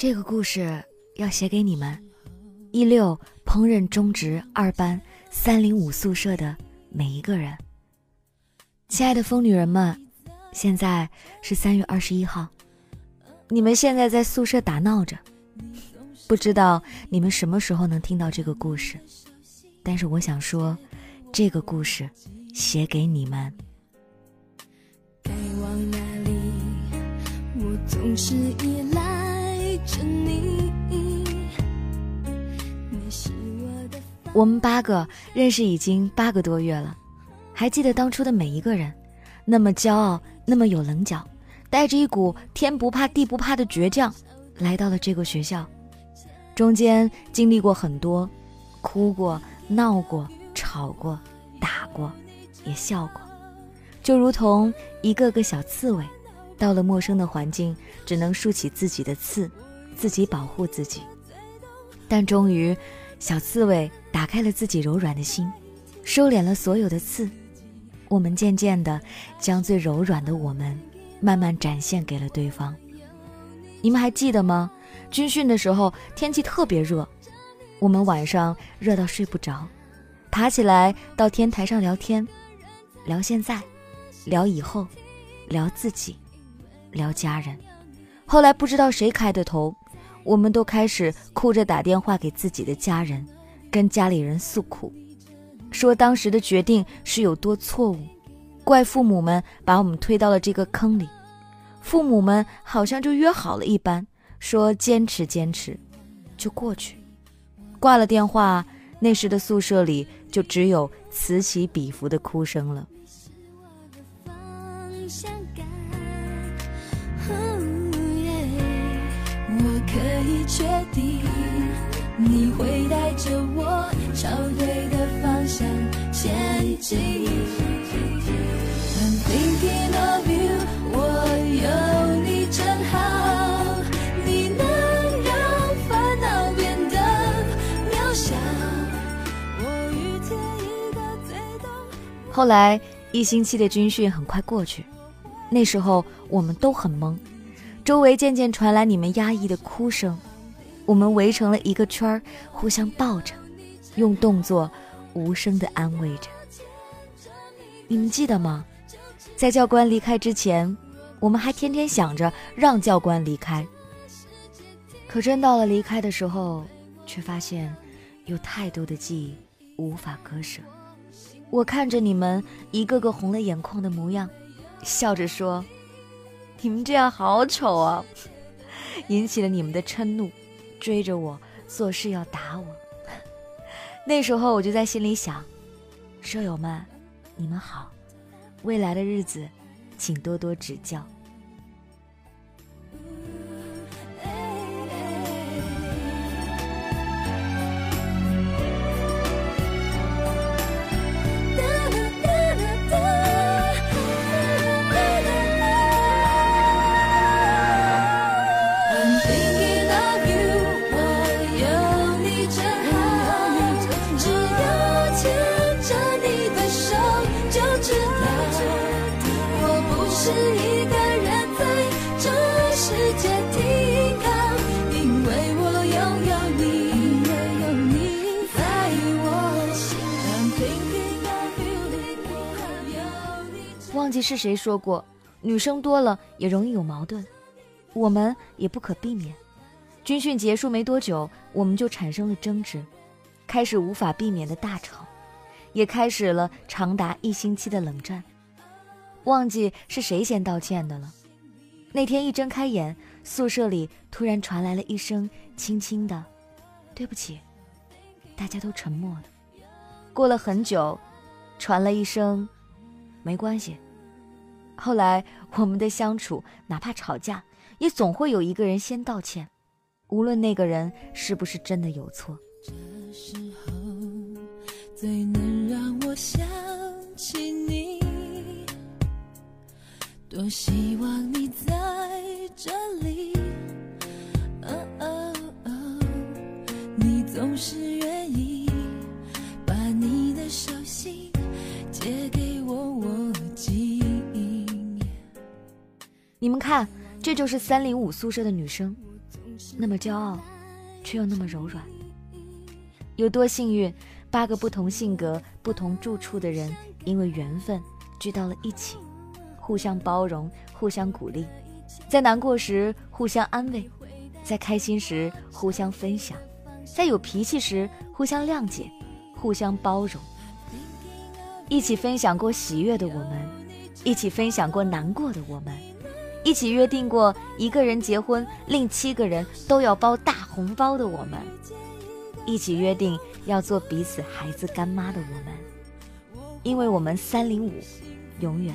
这个故事要写给你们，一六烹饪中职二班三零五宿舍的每一个人。亲爱的疯女人们，现在是三月二十一号，你们现在在宿舍打闹着，不知道你们什么时候能听到这个故事，但是我想说，这个故事写给你们。该往哪里？我总是依赖。我们八个认识已经八个多月了。还记得当初的每一个人，那么骄傲，那么有棱角，带着一股天不怕地不怕的倔强，来到了这个学校。中间经历过很多，哭过、闹过、吵过、打过，也笑过，就如同一个个小刺猬，到了陌生的环境，只能竖起自己的刺，自己保护自己。但终于，小刺猬打开了自己柔软的心，收敛了所有的刺。我们渐渐地将最柔软的我们慢慢展现给了对方。你们还记得吗？军训的时候天气特别热，我们晚上热到睡不着，爬起来到天台上聊天，聊现在，聊以后，聊自己，聊家人。后来不知道谁开的头，我们都开始哭着打电话给自己的家人，跟家里人诉苦。说当时的决定是有多错误，怪父母们把我们推到了这个坑里，父母们好像就约好了一般，说坚持坚持，就过去。挂了电话，那时的宿舍里就只有此起彼伏的哭声了。前进。我有你真好，你能让烦恼变得渺小。我遇见一个最懂。后来一星期的军训很快过去，那时候我们都很懵。周围渐渐传来你们压抑的哭声，我们围成了一个圈儿，互相抱着，用动作无声的安慰着。你们记得吗？在教官离开之前，我们还天天想着让教官离开。可真到了离开的时候，却发现有太多的记忆无法割舍。我看着你们一个个红了眼眶的模样，笑着说。你们这样好丑啊！引起了你们的嗔怒，追着我做事要打我。那时候我就在心里想：舍友们，你们好，未来的日子，请多多指教。是一个人在这世界停靠，因为我拥有你，也有你。在我心忘记是谁说过，女生多了也容易有矛盾，我们也不可避免。军训结束没多久，我们就产生了争执，开始无法避免的大吵，也开始了长达一星期的冷战。忘记是谁先道歉的了。那天一睁开眼，宿舍里突然传来了一声轻轻的“对不起”，大家都沉默了。过了很久，传了一声“没关系”。后来我们的相处，哪怕吵架，也总会有一个人先道歉，无论那个人是不是真的有错。这时候最能让我想起你，多希望你在这里。哦哦哦，你总是愿意把你的手心借给我，我记。你们看，这就是三零五宿舍的女生，那么骄傲，却又那么柔软。有多幸运，八个不同性格、不同住处的人，因为缘分聚到了一起，互相包容，互相鼓励，在难过时互相安慰，在开心时互相分享，在有脾气时互相谅解，互相包容。一起分享过喜悦的我们，一起分享过难过的我们，一起约定过一个人结婚，另七个人都要包大红包的我们，一起约定要做彼此孩子干妈的我们，因为我们三零五永远。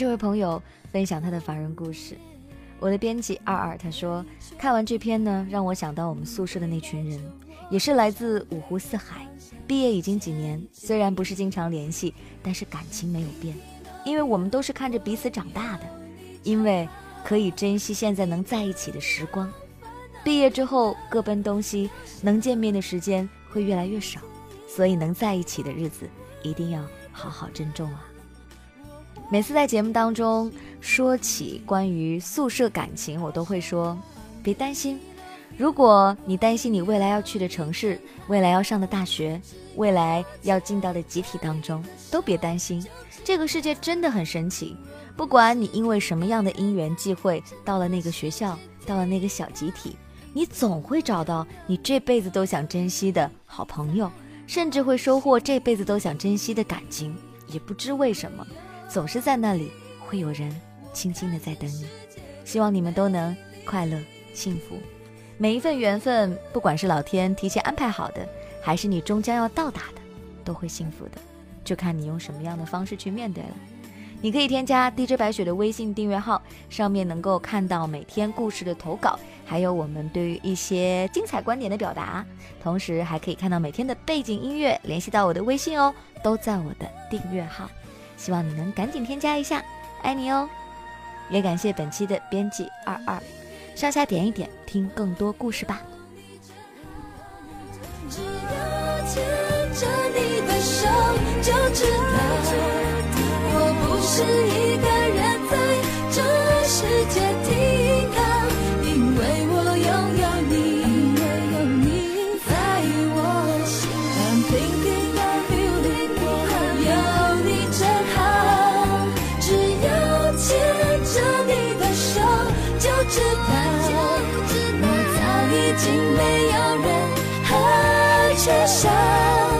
这位朋友分享他的凡人故事。我的编辑二二他说，看完这篇呢，让我想到我们宿舍的那群人，也是来自五湖四海，毕业已经几年，虽然不是经常联系，但是感情没有变，因为我们都是看着彼此长大的，因为可以珍惜现在能在一起的时光。毕业之后各奔东西，能见面的时间会越来越少，所以能在一起的日子一定要好好珍重啊。每次在节目当中说起关于宿舍感情，我都会说：别担心。如果你担心你未来要去的城市、未来要上的大学、未来要进到的集体当中，都别担心。这个世界真的很神奇，不管你因为什么样的因缘际会到了那个学校，到了那个小集体，你总会找到你这辈子都想珍惜的好朋友，甚至会收获这辈子都想珍惜的感情。也不知为什么。总是在那里，会有人轻轻的在等你。希望你们都能快乐幸福。每一份缘分，不管是老天提前安排好的，还是你终将要到达的，都会幸福的。就看你用什么样的方式去面对了。你可以添加 DJ 白雪的微信订阅号，上面能够看到每天故事的投稿，还有我们对于一些精彩观点的表达。同时还可以看到每天的背景音乐，联系到我的微信哦，都在我的订阅号。希望你能赶紧添加一下，爱你哦！也感谢本期的编辑二二，上下点一点，听更多故事吧。是一就知道我早已经没有任何缺少。